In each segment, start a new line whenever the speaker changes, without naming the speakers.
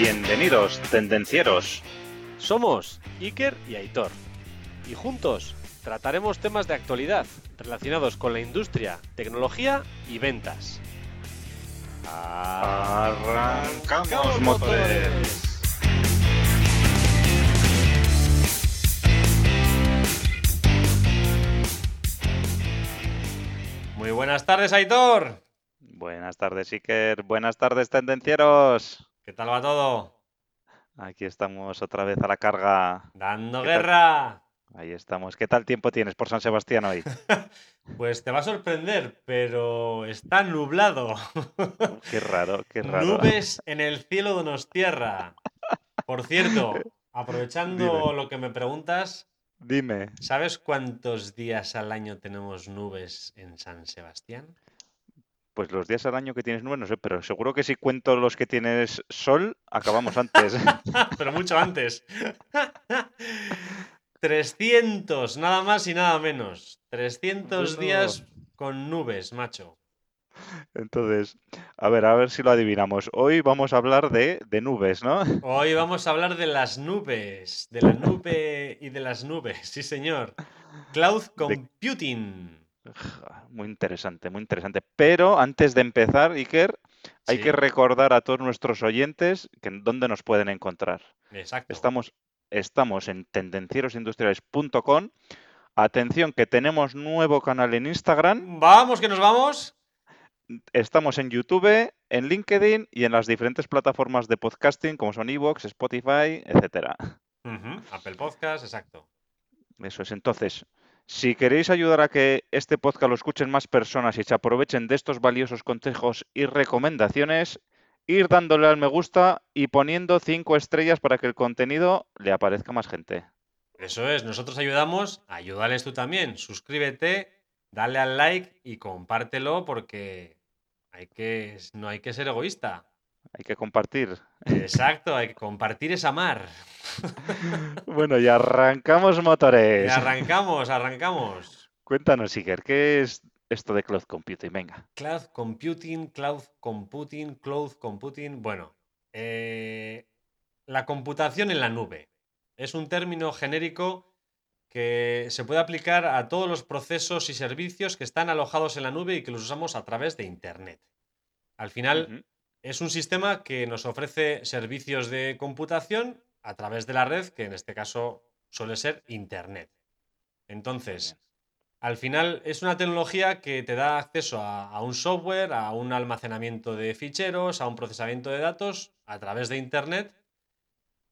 Bienvenidos, tendencieros.
Somos Iker y Aitor. Y juntos trataremos temas de actualidad relacionados con la industria, tecnología y ventas.
Arrancamos motores.
Muy buenas tardes, Aitor.
Buenas tardes, Iker. Buenas tardes, tendencieros.
¿Qué tal va todo?
Aquí estamos otra vez a la carga.
Dando guerra.
Ahí estamos. ¿Qué tal tiempo tienes por San Sebastián hoy?
Pues te va a sorprender, pero está nublado.
Qué raro, qué raro.
Nubes en el cielo de nos tierra. Por cierto, aprovechando
Dime.
lo que me preguntas,
Dime.
¿sabes cuántos días al año tenemos nubes en San Sebastián?
Pues los días al año que tienes nubes, no sé, pero seguro que si cuento los que tienes sol, acabamos antes.
Pero mucho antes. 300, nada más y nada menos. 300
Bueno.
días con nubes, macho.
Entonces, a ver, a ver si lo adivinamos. Hoy vamos a hablar de, de nubes, ¿no?
Hoy vamos a hablar de las nubes, de la nube y de las nubes, sí señor. Cloud Computing.
Muy interesante, muy interesante. Pero antes de empezar, Iker, hay que recordar a todos nuestros oyentes que dónde nos pueden encontrar.
exacto.
Estamos, estamos en tendencierosindustriales.com. Atención, que tenemos nuevo canal en Instagram.
Vamos, que nos vamos.
Estamos en YouTube, en LinkedIn y en las diferentes plataformas de podcasting como son Evox, Spotify, etcétera.
Ujú, Apple Podcast, exacto.
Eso es. Entonces, si queréis ayudar a que este podcast lo escuchen más personas y se aprovechen de estos valiosos consejos y recomendaciones, ir dándole al me gusta y poniendo cinco estrellas para que el contenido le aparezca más gente.
Eso es, nosotros ayudamos, ayúdales tú también. Suscríbete, dale al like y compártelo porque no hay que ser egoísta.
Hay que compartir.
Exacto, hay que compartir es amar.
Bueno, y arrancamos
Y
motores.
arrancamos, arrancamos.
Cuéntanos, Iker, ¿qué es esto de cloud computing? Venga.
Cloud computing, cloud computing, cloud computing. Bueno, eh, la computación en la nube es un término genérico que se puede aplicar a todos los procesos y servicios que están alojados en la nube y que los usamos a través de Internet. Al final. Es un sistema que nos ofrece servicios de computación a través de la red, que en este caso suele ser Internet. Entonces, al final es una tecnología que te da acceso a, a un software, a un almacenamiento de ficheros, a un procesamiento de datos a través de Internet,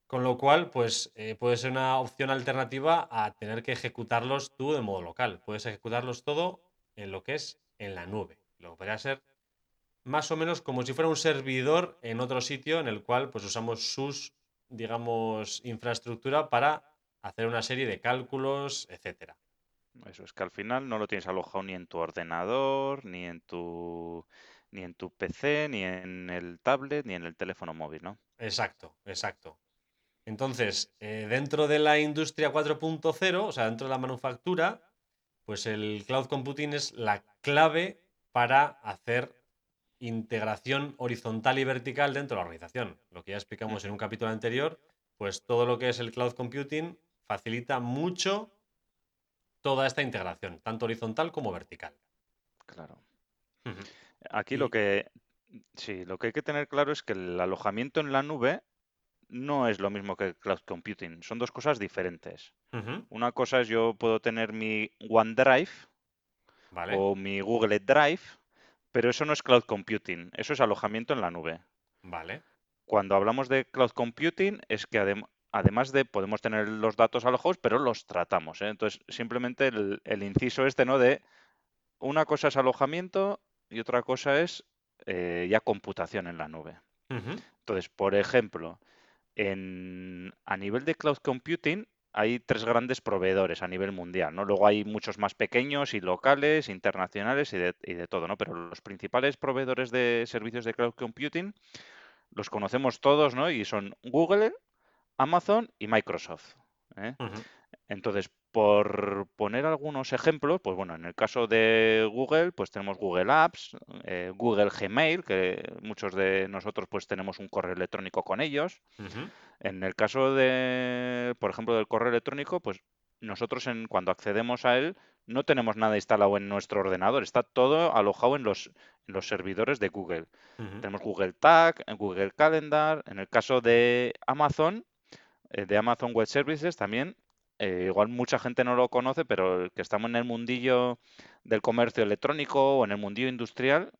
con lo cual, pues eh, puede ser una opción alternativa a tener que ejecutarlos tú de modo local. Puedes ejecutarlos todo en lo que es en la nube. Lo que podría ser más o menos como si fuera un servidor en otro sitio en el cual pues usamos sus, digamos, infraestructura para hacer una serie de cálculos, etcétera.
Eso es que al final no lo tienes alojado ni en tu ordenador, ni en tu, ni en tu PC, ni en el tablet, ni en el teléfono móvil, ¿no?
Exacto, exacto. Entonces, eh, dentro de la industria 4.0, o sea, dentro de la manufactura, pues el cloud computing es la clave para hacer integración horizontal y vertical dentro de la organización. Lo que ya explicamos en un capítulo anterior, pues todo lo que es el cloud computing facilita mucho toda esta integración, tanto horizontal como vertical.
Claro. Aquí lo que sí, lo que hay que tener claro es que el alojamiento en la nube no es lo mismo que cloud computing. Son dos cosas diferentes. Una cosa es yo puedo tener mi OneDrive
Vale.
o mi Google Drive, pero eso no es cloud computing, eso es alojamiento en la nube.
Vale.
Cuando hablamos de cloud computing es que adem- además de podemos tener los datos alojados, pero los tratamos. ¿eh? Entonces, simplemente el, el inciso este, ¿no? De una cosa es alojamiento y otra cosa es eh, ya computación en la nube. Entonces, por ejemplo, en, a nivel de cloud computing hay tres grandes proveedores a nivel mundial, ¿no? Luego hay muchos más pequeños y locales, internacionales y de, y de todo, ¿no? Pero los principales proveedores de servicios de cloud computing los conocemos todos, ¿no? Y son Google, Amazon y Microsoft. ¿eh?
ujú.
Entonces, por poner algunos ejemplos, pues bueno, en el caso de Google, pues tenemos Google Apps, eh, Google Gmail, que muchos de nosotros pues tenemos un correo electrónico con ellos. En el caso de, por ejemplo, del correo electrónico, pues nosotros en, cuando accedemos a él no tenemos nada instalado en nuestro ordenador, está todo alojado en los, los servidores de Google. Tenemos Google Tag, Google Calendar. En el caso de Amazon, eh, de Amazon Web Services, también eh, igual mucha gente no lo conoce, pero que estamos en el mundillo del comercio electrónico o en el mundillo industrial,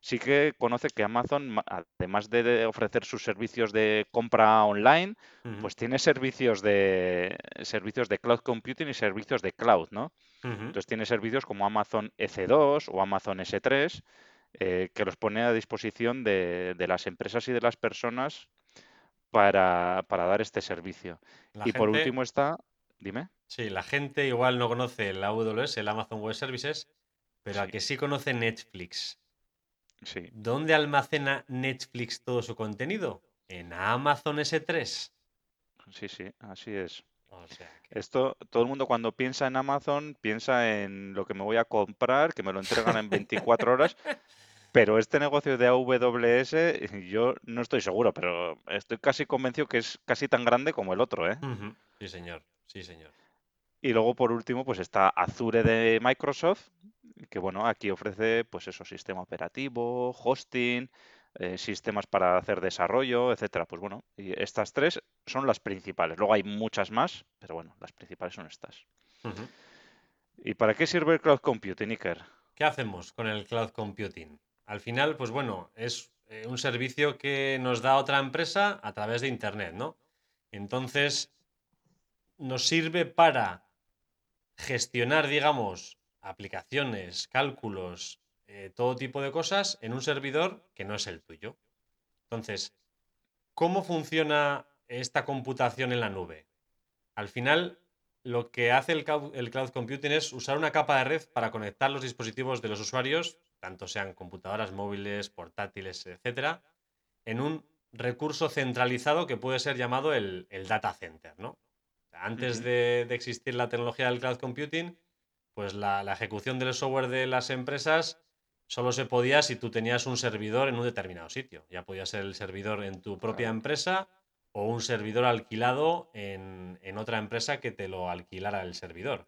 sí que conoce que Amazon, además de ofrecer sus servicios de compra online, pues tiene servicios de servicios de cloud computing y servicios de cloud, ¿no? Entonces tiene servicios como Amazon EC2 o Amazon S3 eh, que los pone a disposición de, las empresas y de las personas para, dar este servicio. y por último está Dime.
Sí, la gente igual no conoce el AWS, el Amazon Web Services, pero a que sí conoce Netflix.
Sí.
¿Dónde almacena Netflix todo su contenido? En Amazon S3.
Sí, sí, así es. Esto, todo el mundo cuando piensa en Amazon piensa en lo que me voy a comprar, que me lo entregan en 24 horas. Pero este negocio de AWS, yo no estoy seguro, pero estoy casi convencido que es casi tan grande como el otro, ¿eh?
Sí, señor. Sí, señor.
Y luego, por último, pues está Azure de Microsoft, que bueno, aquí ofrece pues eso, sistema operativo, hosting, eh, sistemas para hacer desarrollo, etcétera. Pues bueno, y estas tres son las principales. Luego hay muchas más, pero bueno, las principales son estas. ¿Y para qué sirve el cloud computing, Iker?
¿Qué hacemos con el cloud computing? Al final, pues bueno, es eh, un servicio que nos da otra empresa a través de Internet, ¿no? Entonces, nos sirve para gestionar, digamos, aplicaciones, cálculos, eh, todo tipo de cosas en un servidor que no es el tuyo. Entonces, ¿cómo funciona esta computación en la nube? Al final, lo que hace el, cloud computing es usar una capa de red para conectar los dispositivos de los usuarios, tanto sean computadoras móviles, portátiles, etcétera, en un recurso centralizado que puede ser llamado el, el data center, ¿no? Antes de, existir la tecnología del cloud computing, pues la, ejecución del software de las empresas solo se podía si tú tenías un servidor en un determinado sitio. Ya podía ser el servidor en tu propia empresa o un servidor alquilado en, otra empresa que te lo alquilara el servidor.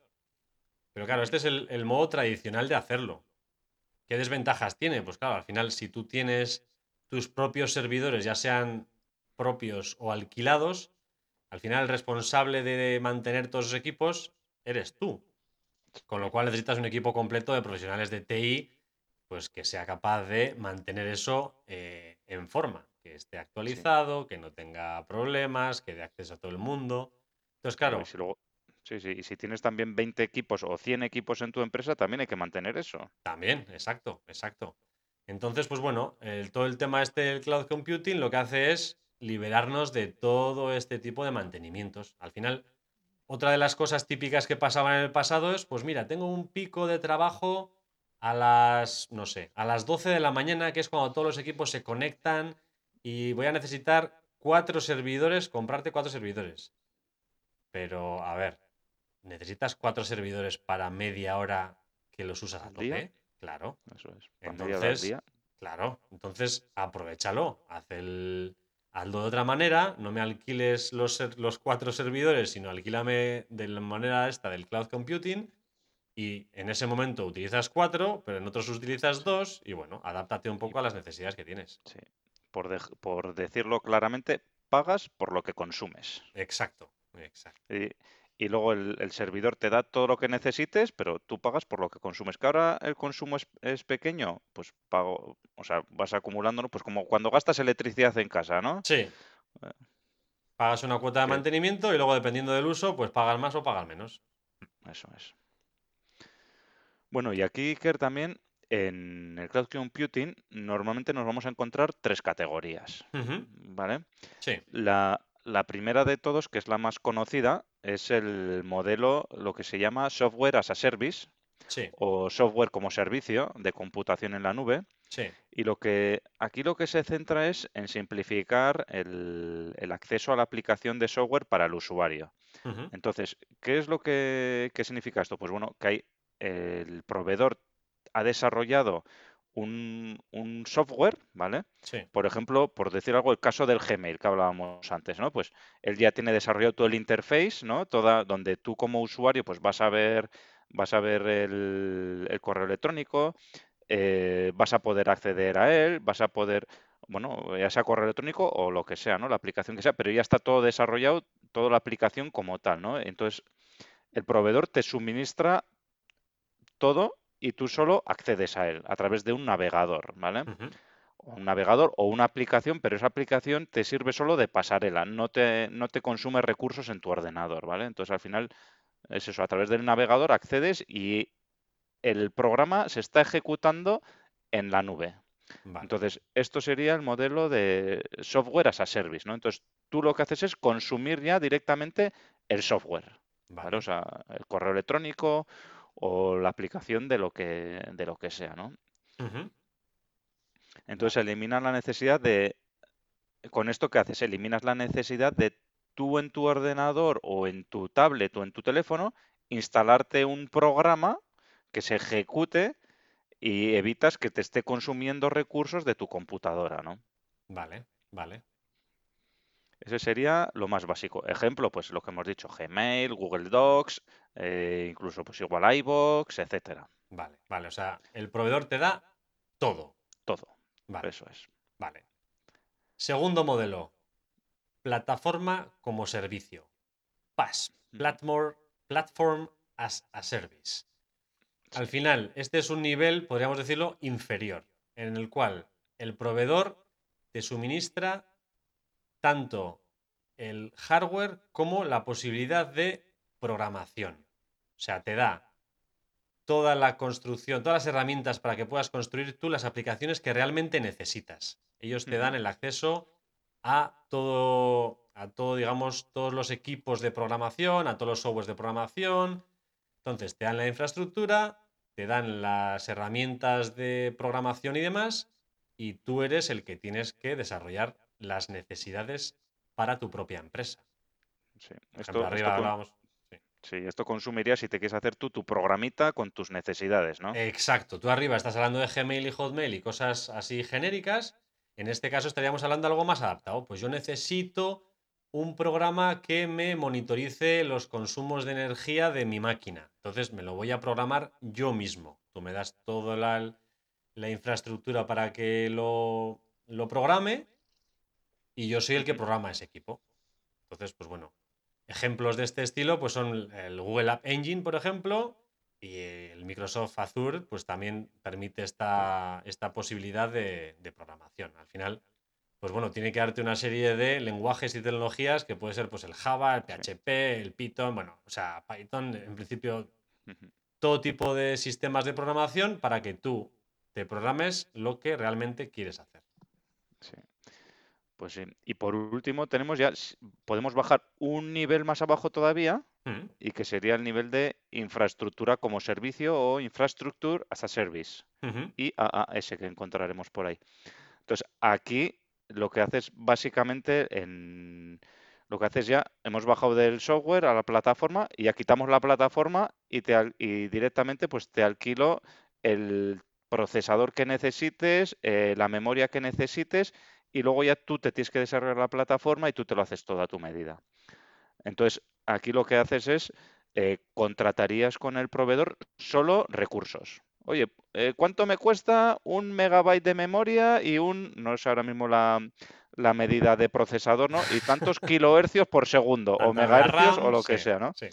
Pero claro, este es el, el, modo tradicional de hacerlo. ¿Qué desventajas tiene? Pues claro, al final, si tú tienes tus propios servidores, ya sean propios o alquilados, al final el responsable de mantener todos esos equipos eres tú. Con lo cual necesitas un equipo completo de profesionales de TI, pues que sea capaz de mantener eso eh, en forma, que esté actualizado, que no tenga problemas, que dé acceso a todo el mundo. Entonces, claro.
sí, sí, y si tienes también 20 equipos o 100 equipos en tu empresa, también hay que mantener eso.
También, exacto, exacto. Entonces, pues bueno, todo el tema este del cloud computing lo que hace es liberarnos de todo este tipo de mantenimientos. Al final, otra de las cosas típicas que pasaban en el pasado es, pues mira, tengo un pico de trabajo a las, no sé, a las 12 de la mañana, que es cuando todos los equipos se conectan y voy a necesitar cuatro servidores, comprarte cuatro servidores. Pero, a ver, ¿necesitas cuatro servidores para media hora que los usas a tope? Claro.
Eso es. Entonces,
claro, entonces aprovechalo, haz el, hazlo de otra manera, no me alquiles los, los cuatro servidores, sino alquílame de la manera esta del cloud computing y en ese momento utilizas cuatro, pero en otros utilizas dos y bueno, adáptate un poco a las necesidades que tienes.
Sí. Por, por decirlo claramente, pagas por lo que consumes.
Exacto, exacto
y luego el, servidor te da todo lo que necesites, pero tú pagas por lo que consumes. Que ahora el consumo es, pequeño, pues pago, o sea, vas acumulándolo, pues como cuando gastas electricidad en casa, ¿no?
Sí. Eh. Pagas una cuota de mantenimiento y luego dependiendo del uso, pues pagas más o pagas menos.
Eso es. Bueno, y aquí, Iker, también en el cloud computing normalmente nos vamos a encontrar tres categorías, ¿vale?
Sí.
La, la primera de todos, que es la más conocida, es el modelo, lo que se llama software as a service o software como servicio de computación en la nube,
Sí.
Y lo que aquí lo que se centra es en simplificar el, el acceso a la aplicación de software para el usuario. Entonces, ¿qué es lo que qué significa esto? Pues bueno, que hay el proveedor ha desarrollado un, un software, ¿vale?
Sí.
Por ejemplo, por decir algo, el caso del Gmail que hablábamos antes, ¿no? Pues él ya tiene desarrollado todo el interface, ¿no? Toda, donde tú como usuario, pues vas a ver, vas a ver el, el correo electrónico, eh, vas a poder acceder a él, vas a poder, bueno, ya sea correo electrónico o lo que sea, ¿no? La aplicación que sea, pero ya está todo desarrollado, toda la aplicación como tal, ¿no? Entonces, el proveedor te suministra todo y tú solo accedes a él a través de un navegador, ¿vale? un navegador o una aplicación, pero esa aplicación te sirve solo de pasarela, no te, no te consume recursos en tu ordenador, ¿vale? Entonces al final es eso, a través del navegador accedes y el programa se está ejecutando en la nube.
Vale.
Entonces, esto sería el modelo de software as a service, ¿no? Entonces, tú lo que haces es consumir ya directamente el software, ¿vale?
Vale.
O sea, el correo electrónico o la aplicación de lo que, de lo que sea, ¿no?
ujú,
Entonces,
Vale.
eliminas la necesidad de, con esto que haces, eliminas la necesidad de tú en tu ordenador o en tu tablet o en tu teléfono instalarte un programa que se ejecute y evitas que te esté consumiendo recursos de tu computadora, ¿no?
Vale. Vale.
Ese sería lo más básico. Ejemplo, pues lo que hemos dicho, Gmail, Google Docs, eh, incluso pues igual iVoox, etcétera.
Vale. Vale. O sea, el proveedor te da todo.
Todo.
Vale.
Eso es.
Vale. Segundo modelo. Plataforma como servicio.
Ujú.
Platform, platform as a Service. Al final, este es un nivel, podríamos decirlo, inferior, en el cual el proveedor te suministra tanto el hardware como la posibilidad de programación. O sea, te da toda la construcción, todas las herramientas para que puedas construir tú las aplicaciones que realmente necesitas. Ellos te dan el acceso a todo, a todo, digamos, todos los equipos de programación, a todos los softwares de programación. Entonces, te dan la infraestructura, te dan las herramientas de programación y demás, y tú eres el que tienes que desarrollar las necesidades para tu propia empresa.
Sí.
Ejemplo, arriba
esto, con-
hablábamos.
Sí. esto consumiría si te quieres hacer tú tu programita con tus necesidades, ¿no?
Exacto, tú arriba estás hablando de Gmail y Hotmail y cosas así genéricas. En este caso estaríamos hablando de algo más adaptado. Pues yo necesito un programa que me monitorice los consumos de energía de mi máquina. Entonces me lo voy a programar yo mismo. Tú me das toda la, la infraestructura para que lo, lo programe y yo soy el que programa ese equipo. Entonces, pues bueno, ejemplos de este estilo pues son el Google App Engine, por ejemplo, y el Microsoft Azure pues también permite esta, esta posibilidad de, de programación. Al final, pues bueno, tiene que darte una serie de lenguajes y tecnologías que puede ser pues el Java, el. PHP, el Python, bueno, o sea, Python en principio todo tipo de sistemas de programación para que tú te programes lo que realmente quieres hacer.
Sí. Pues sí. Y por último tenemos ya, podemos bajar un nivel más abajo todavía
Mm,
y que sería el nivel de infraestructura como servicio o infrastructure as a service.
ujú,
IaaS que encontraremos por ahí. Entonces, aquí lo que haces básicamente en lo que haces ya, hemos bajado del software a la plataforma y ya quitamos la plataforma y, te, y directamente pues te alquilo el procesador que necesites, eh, la memoria que necesites y luego ya tú te tienes que desarrollar la plataforma y tú te lo haces todo a tu medida. Entonces, aquí lo que haces es, eh, contratarías con el proveedor solo recursos. Oye, eh, ¿cuánto me cuesta un megabyte de memoria y un, no sé ahora mismo la, la medida de procesador, ¿no? Y tantos kilohercios por segundo, o megahercios, o lo que
sí,
sea, ¿no?
sí.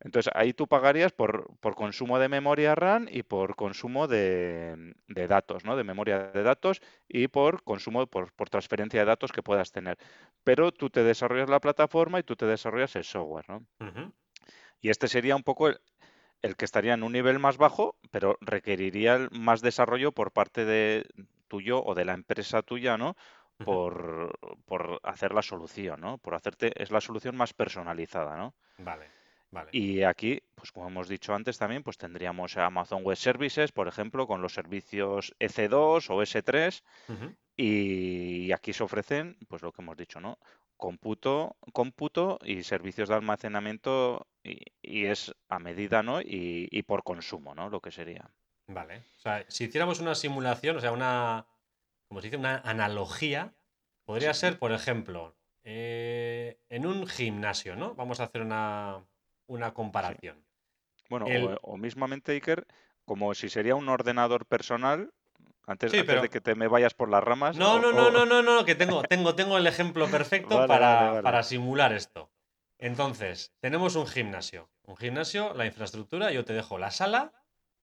Entonces, ahí tú pagarías por, por consumo de memoria RAM y por consumo de, de datos, ¿no? De memoria de datos y por consumo, por, por transferencia de datos que puedas tener. Pero tú te desarrollas la plataforma y tú te desarrollas el software, ¿no? Y este sería un poco el, el que estaría en un nivel más bajo, pero requeriría más desarrollo por parte de tuyo o de la empresa tuya, ¿no? Por, por hacer la solución, ¿no? Por hacerte, es la solución más personalizada, ¿no?
Vale. Vale.
Y aquí, pues como hemos dicho antes también, pues tendríamos Amazon Web Services, por ejemplo, con los servicios EC2 o S3.
Ujú.
Y aquí se ofrecen, pues lo que hemos dicho, ¿no? Cómputo, cómputo y servicios de almacenamiento y, y es a medida, ¿no? Y, y por consumo, ¿no? Lo que sería.
Vale. O sea, si hiciéramos una simulación, o sea, una, como se dice, una analogía, podría
Sí.
ser, por ejemplo, eh, en un gimnasio, ¿no? Vamos a hacer una, una
Sí.
comparación.
Bueno,
El-
o, o mismamente, Iker, como si sería un ordenador personal, antes,
Sí,
antes
pero-
de que te me vayas por las ramas.
No,
o-
no, no,
o-
no, no, no, que tengo, tengo, tengo el ejemplo perfecto
Vale,
para,
vale, vale.
para simular esto. Entonces, tenemos un gimnasio. Un gimnasio, la infraestructura, yo te dejo la sala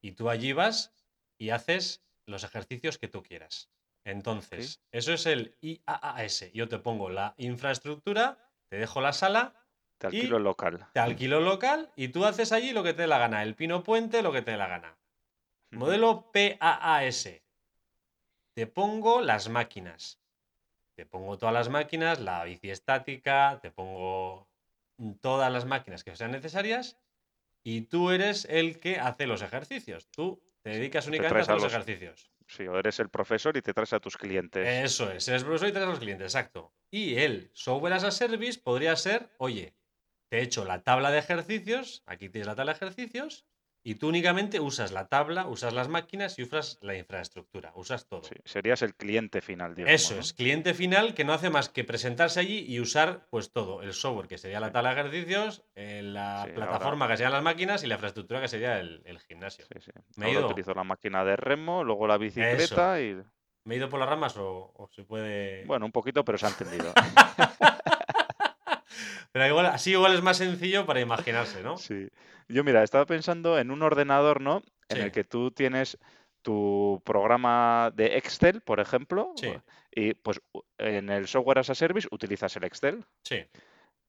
y tú allí vas y haces los ejercicios que tú quieras. Entonces, eso es el IAAS. Yo te pongo la infraestructura, te dejo la sala,
Te alquilo el local.
te alquilo local y tú haces allí lo que te dé la gana. El pino puente, lo que te dé la gana. Modelo PAAS. Te pongo las máquinas. Te pongo todas las máquinas, la bici estática, te pongo todas las máquinas que sean necesarias y tú eres el que hace los ejercicios. Tú te dedicas
te
únicamente a
traes
hacer
a
los
los-
ejercicios.
Sí, o eres el profesor y te traes a tus clientes.
Eso es, eres profesor y traes a los clientes, exacto. Y el software as a service podría ser, oye, te he hecho la tabla de ejercicios, aquí tienes la tabla de ejercicios, y tú únicamente usas la tabla, usas las máquinas y usas la infraestructura, usas todo.
Sí, serías el cliente final, digamos.
Eso
¿no?
es, cliente final que no hace más que presentarse allí y usar pues todo, el software que sería la tabla de ejercicios, eh, la
Sí,
plataforma que serían las máquinas y la infraestructura que sería el, el gimnasio.
Sí, sí.
Me he ido.
utilizo la máquina de remo, luego la bicicleta y.
¿Me he ido por las ramas o, o se puede...?
Bueno, un poquito, pero se ha entendido.
Pero igual, así igual es más sencillo para imaginarse, ¿no?
Sí. Yo, mira, estaba pensando en un ordenador, ¿no? En
Sí.
el que tú tienes tu programa de Excel, por ejemplo,
Sí.
y pues en el software as a service utilizas el Excel.
Sí,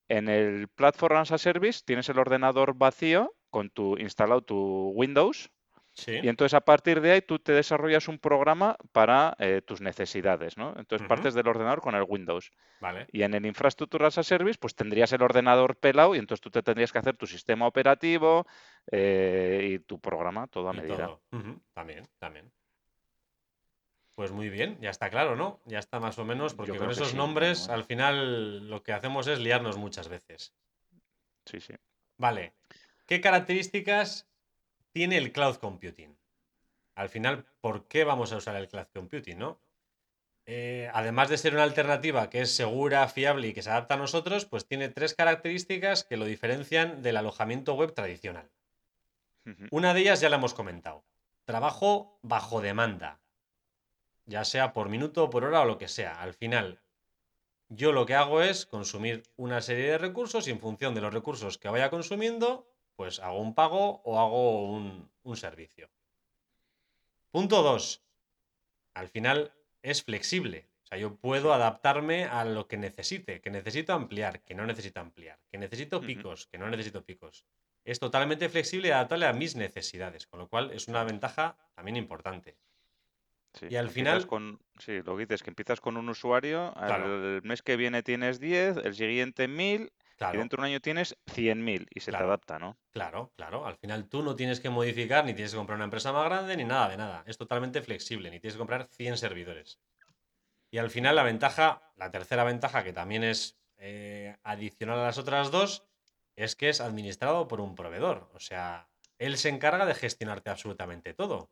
En el Platform as a Service tienes el ordenador vacío con tu instalado tu Windows
sí.
y entonces a partir de ahí tú te desarrollas un programa para eh, tus necesidades, ¿no? Entonces partes del ordenador con el Windows.
Vale.
Y en el Infrastructure as a Service, pues tendrías el ordenador pelado y entonces tú te tendrías que hacer tu sistema operativo eh, y tu programa todo a
Y
medida.
todo. Ujú, También, también. Pues muy bien, ya está claro, ¿no? Ya está más o menos, porque con esos
sí,
nombres
bueno.
al final lo que hacemos es liarnos muchas veces.
Sí, sí.
Vale. ¿Qué características tiene el cloud computing? Al final, ¿por qué vamos a usar el cloud computing, no? Eh, además de ser una alternativa que es segura, fiable y que se adapta a nosotros, pues tiene tres características que lo diferencian del alojamiento web tradicional. Una de ellas ya la hemos comentado. Trabajo bajo demanda. Ya sea por minuto por hora o lo que sea. Al final, yo lo que hago es consumir una serie de recursos y en función de los recursos que vaya consumiendo, pues hago un pago o hago un, un servicio. Punto 2. Al final es flexible. O sea, yo puedo adaptarme a lo que necesite, que necesito ampliar, que no necesito ampliar, que necesito picos, que no necesito picos. Es totalmente flexible y adaptable a mis necesidades, con lo cual es una ventaja también importante.
Sí,
Y al final-
Con, sí, lo que dices, que empiezas con un usuario,
Claro.
el mes que viene tienes 10, el siguiente 1000 y
Claro,
dentro de un año tienes 100.000 y se
Claro.
te adapta, ¿no?
claro, claro. Al final tú no tienes que modificar, ni tienes que comprar una empresa más grande, ni nada de nada. Es totalmente flexible, ni tienes que comprar 100 servidores. Y al final la ventaja, la tercera ventaja, que también es eh, adicional a las otras dos, es que es administrado por un proveedor. O sea, él se encarga de gestionarte absolutamente todo.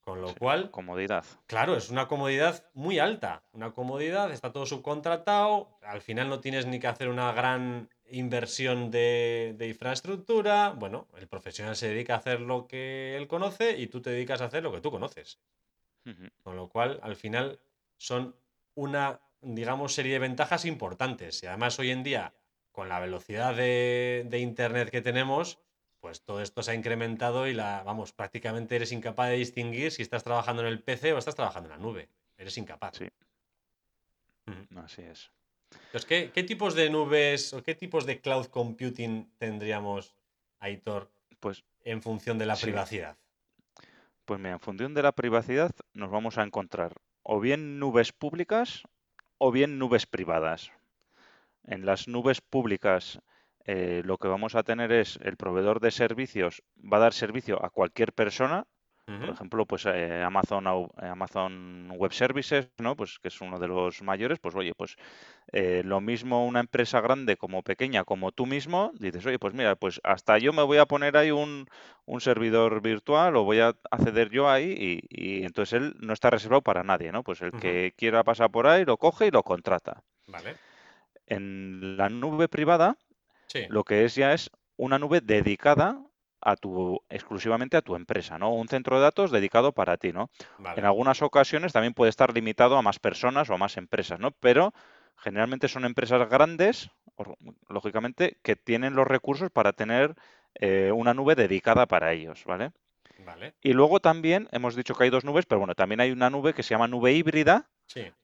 Con lo
Sí,
cual,
Comodidad.
Claro, es una comodidad muy alta. Una comodidad, está todo subcontratado. Al final no tienes ni que hacer una gran inversión de, de infraestructura. Bueno, el profesional se dedica a hacer lo que él conoce y tú te dedicas a hacer lo que tú conoces. Con lo cual, al final, son una, digamos, serie de ventajas importantes. Y además, hoy en día, con la velocidad de, de Internet que tenemos, pues todo esto se ha incrementado y la, vamos, prácticamente eres incapaz de distinguir si estás trabajando en el PC o estás trabajando en la nube. Eres incapaz.
Sí. Así es.
Entonces, ¿qué, qué tipos de nubes o qué tipos de cloud computing tendríamos, Aitor,
Pues,
en función de la
Sí.
privacidad?
pues mira, en función de la privacidad nos vamos a encontrar o bien nubes públicas o bien nubes privadas. En las nubes públicas eh, lo que vamos a tener es el proveedor de servicios va a dar servicio a cualquier persona por ejemplo, pues eh, Amazon, eh, Amazon Web Services, ¿no? Pues que es uno de los mayores, pues oye, pues eh, lo mismo una empresa grande como pequeña, como tú mismo, dices, oye, pues mira, pues hasta yo me voy a poner ahí un, servidor virtual o voy a acceder yo ahí y, entonces él no está reservado para nadie, ¿no? Pues el que quiera pasar por ahí lo coge y lo contrata.
Vale.
En la nube privada, lo que es ya es una nube dedicada a tu, exclusivamente a tu empresa, ¿no? Un centro de datos dedicado para ti, ¿no? En algunas ocasiones también puede estar limitado a más personas o a más empresas, ¿no? Pero generalmente son empresas grandes, lógicamente, que tienen los recursos para tener eh, una nube dedicada para ellos, ¿vale?
Vale.
Y luego también hemos dicho que hay dos nubes, pero bueno, también hay una nube que se llama nube híbrida,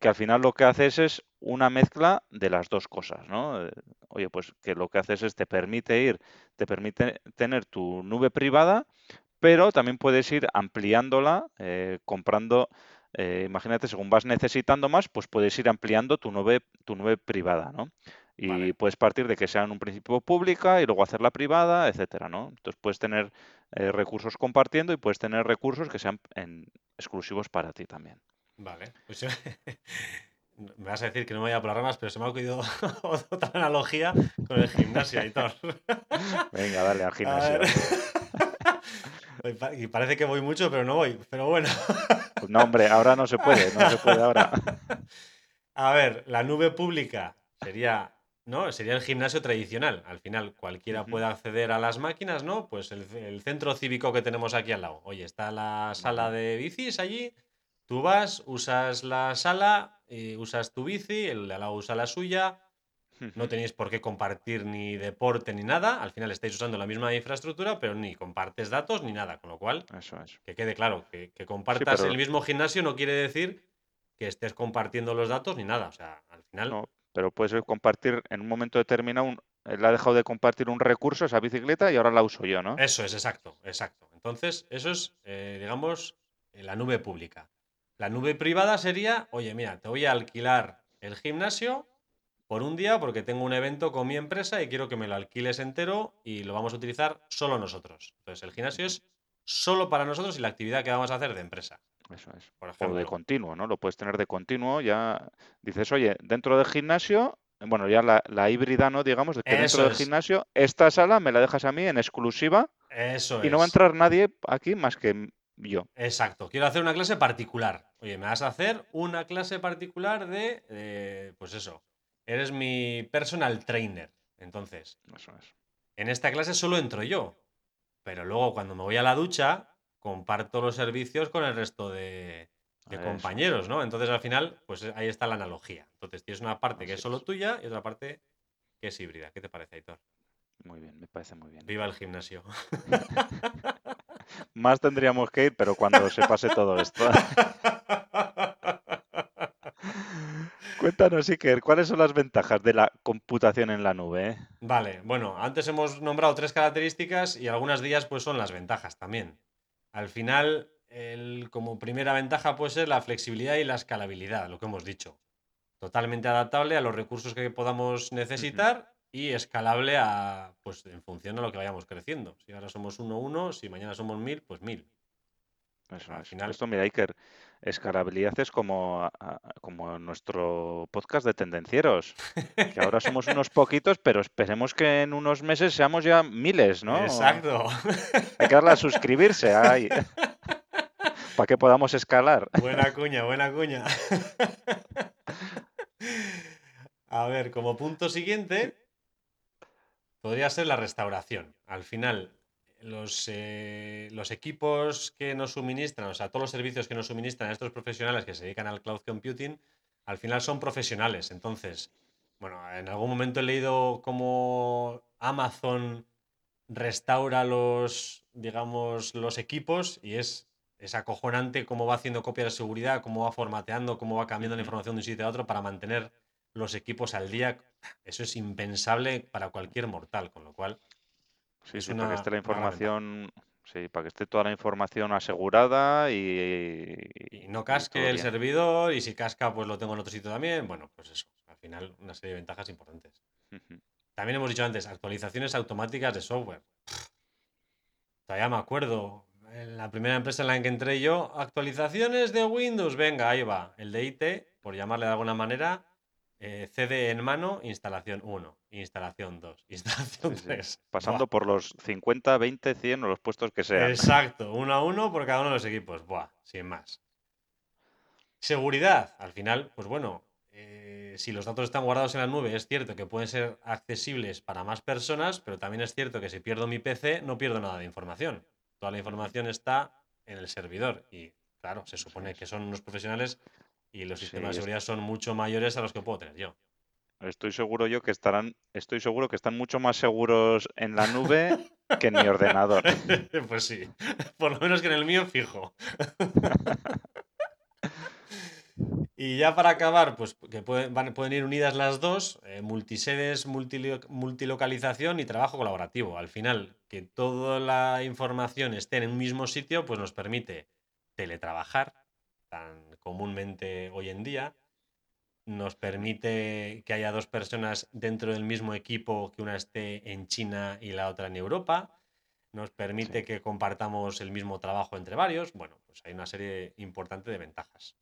que al final lo que haces es una mezcla de las dos cosas, ¿no? Eh, oye, pues que lo que haces es te permite ir, te permite tener tu nube privada, pero también puedes ir ampliándola, eh, comprando, eh, imagínate, según vas necesitando más, pues puedes ir ampliando tu nube, tu nube privada, ¿no? Y puedes partir de que sea en un principio pública y luego hacerla privada, etcétera, ¿no? Entonces puedes tener recursos compartiendo y puedes tener recursos que sean exclusivos para ti también.
Vale, pues me vas a decir que no me voy a por ramas, pero se me ha ocurrido otra analogía con el gimnasio, y
Venga, dale al gimnasio.
y parece que voy mucho, pero no voy. Pero bueno.
Pues no, hombre, ahora no se puede, no se puede ahora.
A ver, la nube pública sería, ¿no? Sería el gimnasio tradicional. Al final, cualquiera puede acceder a las máquinas, ¿no? Pues el, el, centro cívico que tenemos aquí al lado. Oye, está la sala de bicis allí Tú vas, usas la sala, y usas tu bici, el de al lado usa la suya, no tenéis por qué compartir ni deporte ni nada. Al final estáis usando la misma infraestructura, pero ni compartes datos ni nada. Con lo cual, que quede claro, que, compartas el mismo gimnasio no quiere decir que estés compartiendo los datos ni nada. O sea, al final. No,
pero puedes compartir en un momento determinado. él ha dejado de compartir un recurso, esa bicicleta, y ahora la uso yo, ¿no?
Eso es, exacto, exacto. Entonces, eso es, eh, digamos, la nube pública. La nube privada sería, oye, mira, te voy a alquilar el gimnasio por un día porque tengo un evento con mi empresa y quiero que me lo alquiles entero y lo vamos a utilizar solo nosotros. Entonces, el gimnasio es solo para nosotros y la actividad que vamos a hacer de empresa.
Eso es. Por ejemplo. O de continuo, ¿no? Lo puedes tener de continuo. Ya dices, oye, dentro del gimnasio, bueno, ya la, híbrida, ¿no? Digamos, que dentro del gimnasio, esta sala me la dejas a mí en exclusiva.
Eso
y no va a entrar nadie aquí más que yo.
Exacto. Quiero hacer una clase particular. Oye, me vas a hacer una clase particular de, pues eso, eres mi personal trainer. Entonces,
eso es.
en esta clase solo entro yo. Pero luego cuando me voy a la ducha, comparto los servicios con el resto de, compañeros, ¿no? Entonces al final, pues ahí está la analogía. Entonces tienes una parte que es solo tuya y otra parte que es híbrida. ¿Qué te parece, Aitor?
Muy bien, me parece muy bien.
Viva el gimnasio.
Más tendríamos que ir, pero cuando se pase todo esto. Cuéntanos, Iker, ¿cuáles son las ventajas de la computación en la nube?
Vale, bueno, antes hemos nombrado tres características y algunas de ellas pues son las ventajas también. Al final, como primera ventaja puede ser la flexibilidad y la escalabilidad, lo que hemos dicho. Totalmente adaptable a los recursos que podamos necesitar y escalable a, pues en función de lo que vayamos creciendo. Si ahora somos 1-1, si mañana somos 1000, pues 1000.
Eso, al final... Esto, mira, Iker, escalabilidad es como, como nuestro podcast de tendencieros, que ahora somos unos poquitos, pero esperemos que en unos meses seamos ya miles, ¿no?
Exacto.
Hay que darle a suscribirse ahí, para que podamos escalar.
Buena cuña, buena cuña. A ver, como punto siguiente, podría ser la restauración. Al final, los, eh, los, equipos que nos suministran, o sea, todos los servicios que nos suministran estos profesionales que se dedican al cloud computing, al final son profesionales. Entonces, bueno, en algún momento he leído cómo Amazon restaura los, digamos, los equipos y es, es acojonante cómo va haciendo copia de seguridad, cómo va formateando, cómo va cambiando la información de un sitio a otro para mantener los equipos al día, eso es impensable para cualquier mortal, con lo cual.
Sí, sí, para que esté la información. Sí, para que esté toda la información asegurada y.
Y no casque el servidor, y si casca, pues lo tengo en otro sitio también. Bueno, pues eso. Al final, una serie de ventajas importantes. También hemos dicho antes, actualizaciones automáticas de software. Todavía me acuerdo, en la primera empresa en la que entré yo, actualizaciones de Windows, venga, ahí va. El de IT, por llamarle de alguna manera, eh, CD en mano, instalación 1, instalación 2, instalación 3.
Pasando por los 50, 20, 100 o los puestos que sean.
Exacto, uno a uno por cada uno de los equipos. Buah, sin más. Seguridad. Al final, pues bueno, eh, si los datos están guardados en la nube, es cierto que pueden ser accesibles para más personas, pero también es cierto que si pierdo mi PC, no pierdo nada de información. Toda la información está en el servidor y, claro, se supone que son unos profesionales y los sistemas de seguridad son mucho mayores a los que puedo tener yo.
Estoy seguro yo que estarán, estoy seguro que están mucho más seguros en la nube que en mi ordenador.
pues sí, por lo menos que en el mío fijo. y ya para acabar, pues que pueden, pueden ir unidas las dos, eh, multisedes, multilocalización y trabajo colaborativo. Al final, que toda la información esté en un mismo sitio, pues nos permite teletrabajar, tan comúnmente hoy en día. Nos permite que haya dos personas dentro del mismo equipo, que una esté en China y la otra en Europa. Nos permite que compartamos el mismo trabajo entre varios. Bueno, pues hay una serie importante de ventajas.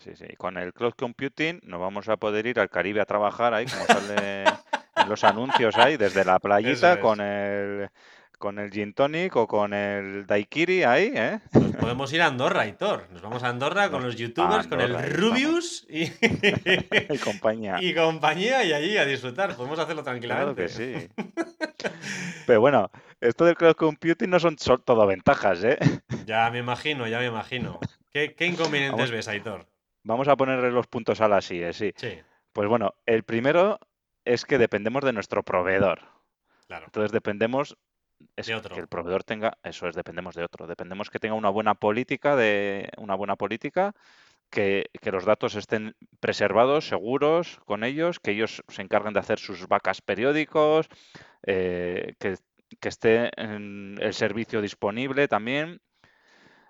Sí, sí. Con el cloud computing nos vamos a poder ir al Caribe a trabajar ahí, como sale en los anuncios ahí, desde la playita con el con el gin tonic o con el daiquiri ahí, ¿eh?
Nos podemos ir a Andorra, Hitor. Nos vamos a Andorra con los youtubers, con el Rubius y...
y... compañía.
Y compañía y allí a disfrutar. Podemos hacerlo tranquilamente.
Claro que sí. Pero bueno, esto del cloud computing no son, todo ventajas, ¿eh?
Ya me imagino, ya me imagino. ¿Qué, inconvenientes ves, Aitor?
Vamos a ponerle los puntos a la sí, sí. Sí. Pues bueno, el primero es que dependemos de nuestro proveedor. Claro. Entonces dependemos es que el proveedor tenga, eso es, dependemos de otro, dependemos que tenga una buena política de una buena política, que, los datos estén preservados, seguros con ellos, que ellos se encarguen de hacer sus vacas periódicos, eh, que, esté en el servicio disponible también.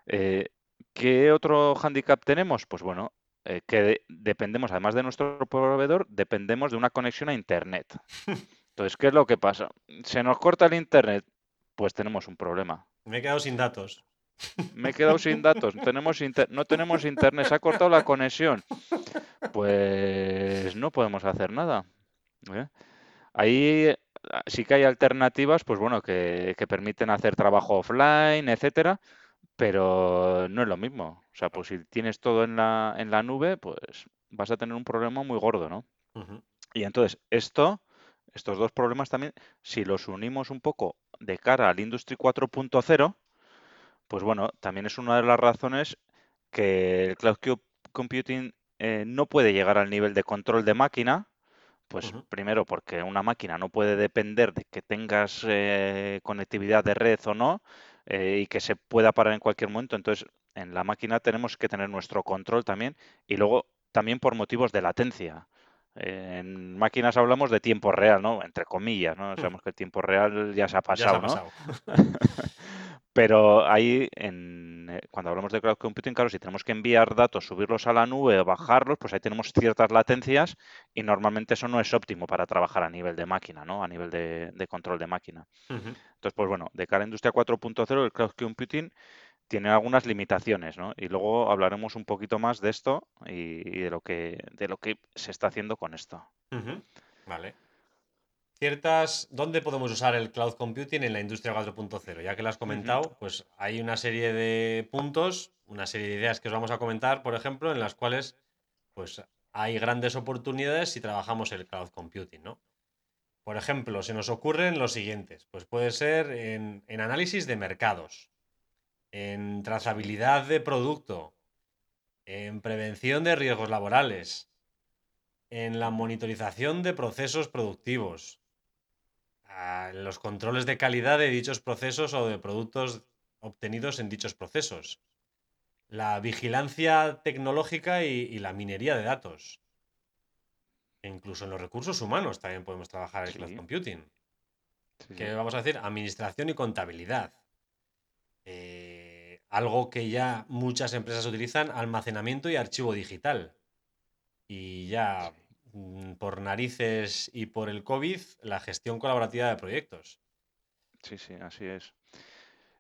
Eh, ¿Qué otro hándicap tenemos? Pues bueno, eh, que dependemos, además de nuestro proveedor, dependemos de una conexión a Internet. Entonces, ¿qué es lo que pasa? Se nos corta el Internet pues tenemos un problema.
Me he quedado sin datos.
Me he quedado sin datos, tenemos no tenemos internet, se ha cortado la conexión. Pues no podemos hacer nada. ¿eh? Ahí ah, sí que hay alternativas, pues bueno, que, permiten hacer trabajo offline, etcétera, pero no es lo mismo. O sea, pues si tienes todo en la, en la nube, pues vas a tener un problema muy gordo, ¿no? Y entonces, esto, estos dos problemas también, si los unimos un poco de cara al Industry 4.0, pues bueno, también es una de las razones que el cloud computing eh, no puede llegar al nivel de control de máquina, pues primero porque una máquina no puede depender de que tengas eh, conectividad de red o no eh, y que se pueda parar en cualquier momento. Entonces, en la máquina tenemos que tener nuestro control también y luego también por motivos de latencia. En máquinas hablamos de tiempo real, ¿no? Entre comillas, ¿no? Hmm. Sabemos que el tiempo real ya se ha pasado, ¿no? Pero ahí, en, eh, cuando hablamos de cloud computing, claro, si tenemos que enviar datos, subirlos a la nube o bajarlos, pues ahí tenemos ciertas latencias y normalmente eso no es óptimo para trabajar a nivel de máquina, ¿no? A nivel de, control de máquina. Entonces, pues bueno, de cara a Industria 4.0, el cloud computing tiene algunas limitaciones, ¿no? Y luego hablaremos un poquito más de esto y, de lo que de lo que se está haciendo con esto.
Vale. Ciertas, ¿dónde podemos usar el cloud computing en la industria 4.0? Ya que lo has comentado, pues hay una serie de puntos, una serie de ideas que os vamos a comentar, por ejemplo, en las cuales pues hay grandes oportunidades si trabajamos el cloud computing, ¿no? Por ejemplo, se nos ocurren los siguientes. Pues puede ser en análisis de mercados, en trazabilidad de producto, en prevención de riesgos laborales, en la monitorización de procesos productivos, en los controles de calidad de dichos procesos o de productos obtenidos en dichos procesos, la vigilancia tecnológica y, la minería de datos. E incluso en los recursos humanos también podemos trabajar en cloud computing. ¿Qué vamos a decir? Administración y contabilidad. Eh, algo que ya muchas empresas utilizan, almacenamiento y archivo digital. Y ya mm, por narices y por el COVID la gestión colaborativa de proyectos.
Sí, sí, así es.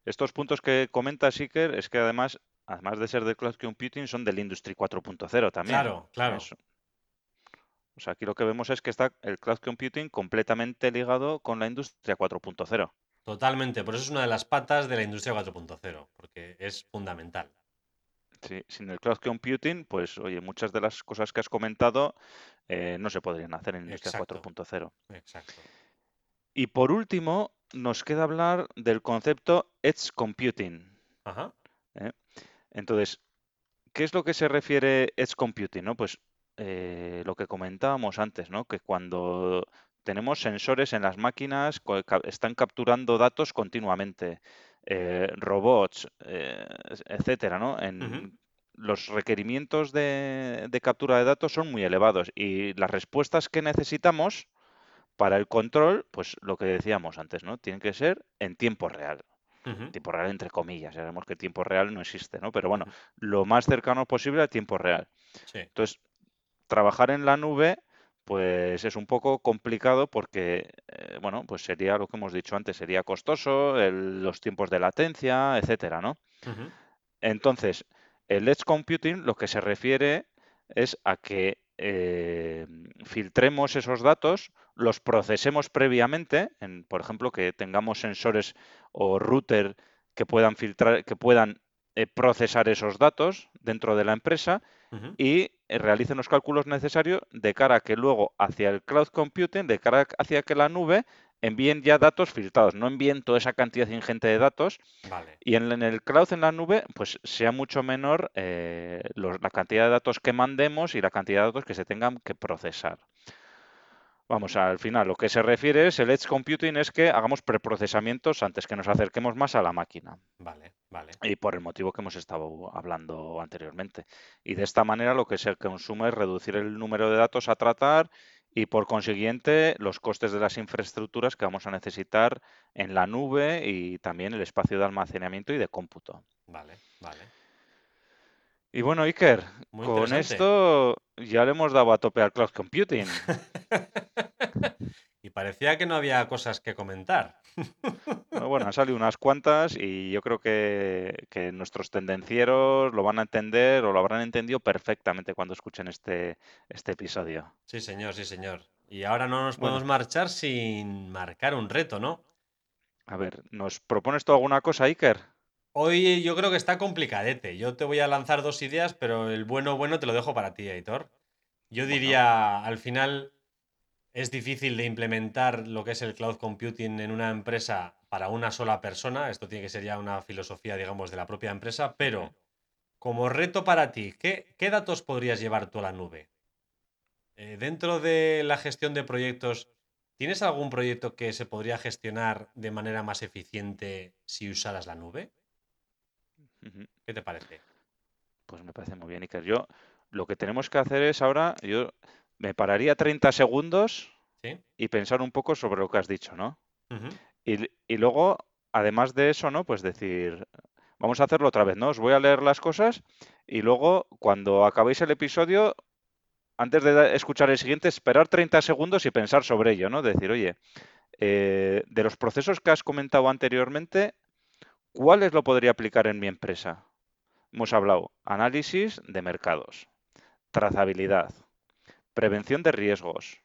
Estos puntos que comenta Siker es que además, además de ser de cloud computing, son del Industry 4.0 también.
Claro, claro.
O sea, aquí lo que vemos es que está el cloud computing completamente ligado con la industria 4.0.
Totalmente, por eso es una de las patas de la industria 4.0, porque es fundamental.
Sí, sin el cloud computing, pues oye, muchas de las cosas que has comentado eh, no se podrían hacer en industria 4.0.
Exacto.
Y por último, nos queda hablar del concepto Edge Computing.
Ajá.
¿eh? Entonces, ¿qué es lo que se refiere Edge Computing? ¿no? Pues eh, lo que comentábamos antes, ¿no? que cuando tenemos sensores en las máquinas, están capturando datos continuamente, eh, robots, etcétera, ¿no? En, Los requerimientos de, de captura de datos son muy elevados y las respuestas que necesitamos para el control, pues lo que decíamos antes, ¿no? Tiene que ser en tiempo real. Tiempo real entre comillas, ya sabemos que tiempo real no existe, ¿no? Pero bueno, lo más cercano posible al tiempo real. Entonces, trabajar en la nube, pues es un poco complicado porque, eh, bueno, pues sería lo que hemos dicho antes, sería costoso, los tiempos de latencia, etcétera, ¿no? Entonces, el Edge Computing lo que se refiere es a que eh, filtremos esos datos, los procesemos previamente, en, por ejemplo, que tengamos sensores o router que puedan filtrar, que puedan eh, procesar esos datos dentro de la empresa y eh, realicen los cálculos necesarios de cara a que luego hacia el cloud computing, de cara hacia que la nube envíen ya datos filtrados, no envíen toda esa cantidad ingente de datos. Y en, el cloud, en la nube, pues sea mucho menor eh, la cantidad de datos que mandemos y la cantidad de datos que se tengan que procesar. Vamos, al final, lo que se refiere es el edge computing es que hagamos preprocesamientos antes que nos acerquemos más a la máquina.
Vale, vale.
Y por el motivo que hemos estado hablando anteriormente. Y de esta manera lo que se consume es reducir el número de datos a tratar y por consiguiente los costes de las infraestructuras que vamos a necesitar en la nube y también el espacio de almacenamiento y de cómputo.
Vale, vale.
Y bueno, Iker, con esto ya le hemos dado a tope al cloud computing.
y parecía que no había cosas que comentar.
Bueno, han salido unas cuantas y yo creo que, nuestros tendencieros lo van a entender o lo habrán entendido perfectamente cuando escuchen este, este episodio.
Sí, señor, sí, señor. Y ahora no nos podemos marchar sin marcar un reto, ¿no?
A ver, ¿nos propones tú alguna cosa, Iker?
Hoy yo creo que está complicadete. Yo te voy a lanzar dos ideas, pero el bueno, bueno te lo dejo para ti, Aitor. Yo diría, al final, es difícil de implementar lo que es el cloud computing en una empresa para una sola persona. Esto tiene que ser ya una filosofía, digamos, de la propia empresa. Pero, como reto para ti, ¿qué, datos podrías llevar tú a la nube? Eh, dentro de la gestión de proyectos, ¿tienes algún proyecto que se podría gestionar de manera más eficiente si usaras la nube? ¿Qué te parece?
Pues me parece muy bien, Iker. Yo lo que tenemos que hacer es ahora, yo me pararía 30 segundos y pensar un poco sobre lo que has dicho, ¿no? y, luego, además de eso, ¿no? Pues decir, vamos a hacerlo otra vez, ¿no? Os voy a leer las cosas y luego, cuando acabéis el episodio, antes de escuchar el siguiente, esperar 30 segundos y pensar sobre ello, ¿no? Decir, oye, eh, de los procesos que has comentado anteriormente, ¿cuáles lo podría aplicar en mi empresa? Hemos hablado análisis de mercados, trazabilidad, prevención de riesgos,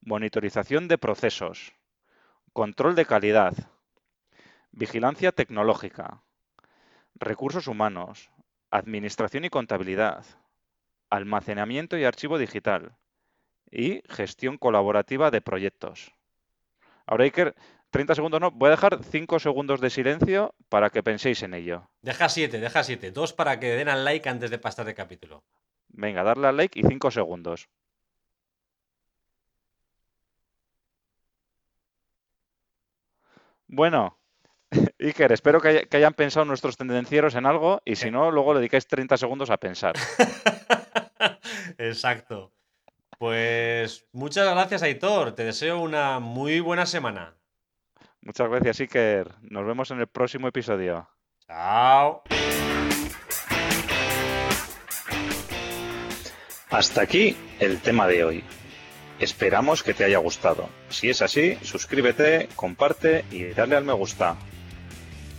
monitorización de procesos, control de calidad, vigilancia tecnológica, recursos humanos, administración y contabilidad, almacenamiento y archivo digital y gestión colaborativa de proyectos. Ahora hay que 30 segundos no, voy a dejar 5 segundos de silencio para que penséis en ello.
Deja 7, deja 7, dos para que den al like antes de pasar de capítulo.
Venga, darle al like y 5 segundos. Bueno, Iker, espero que, hayan pensado nuestros tendencieros en algo y si no, luego le dedicáis 30 segundos a pensar.
Exacto. Pues muchas gracias, Aitor. Te deseo una muy buena semana.
Muchas gracias, Iker. Nos vemos en el próximo episodio.
Chao.
Hasta aquí el tema de hoy. Esperamos que te haya gustado. Si es así, suscríbete, comparte y dale al me gusta.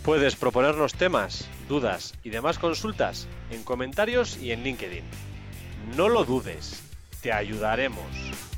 Puedes proponernos temas, dudas y demás consultas en comentarios y en LinkedIn. No lo dudes, te ayudaremos.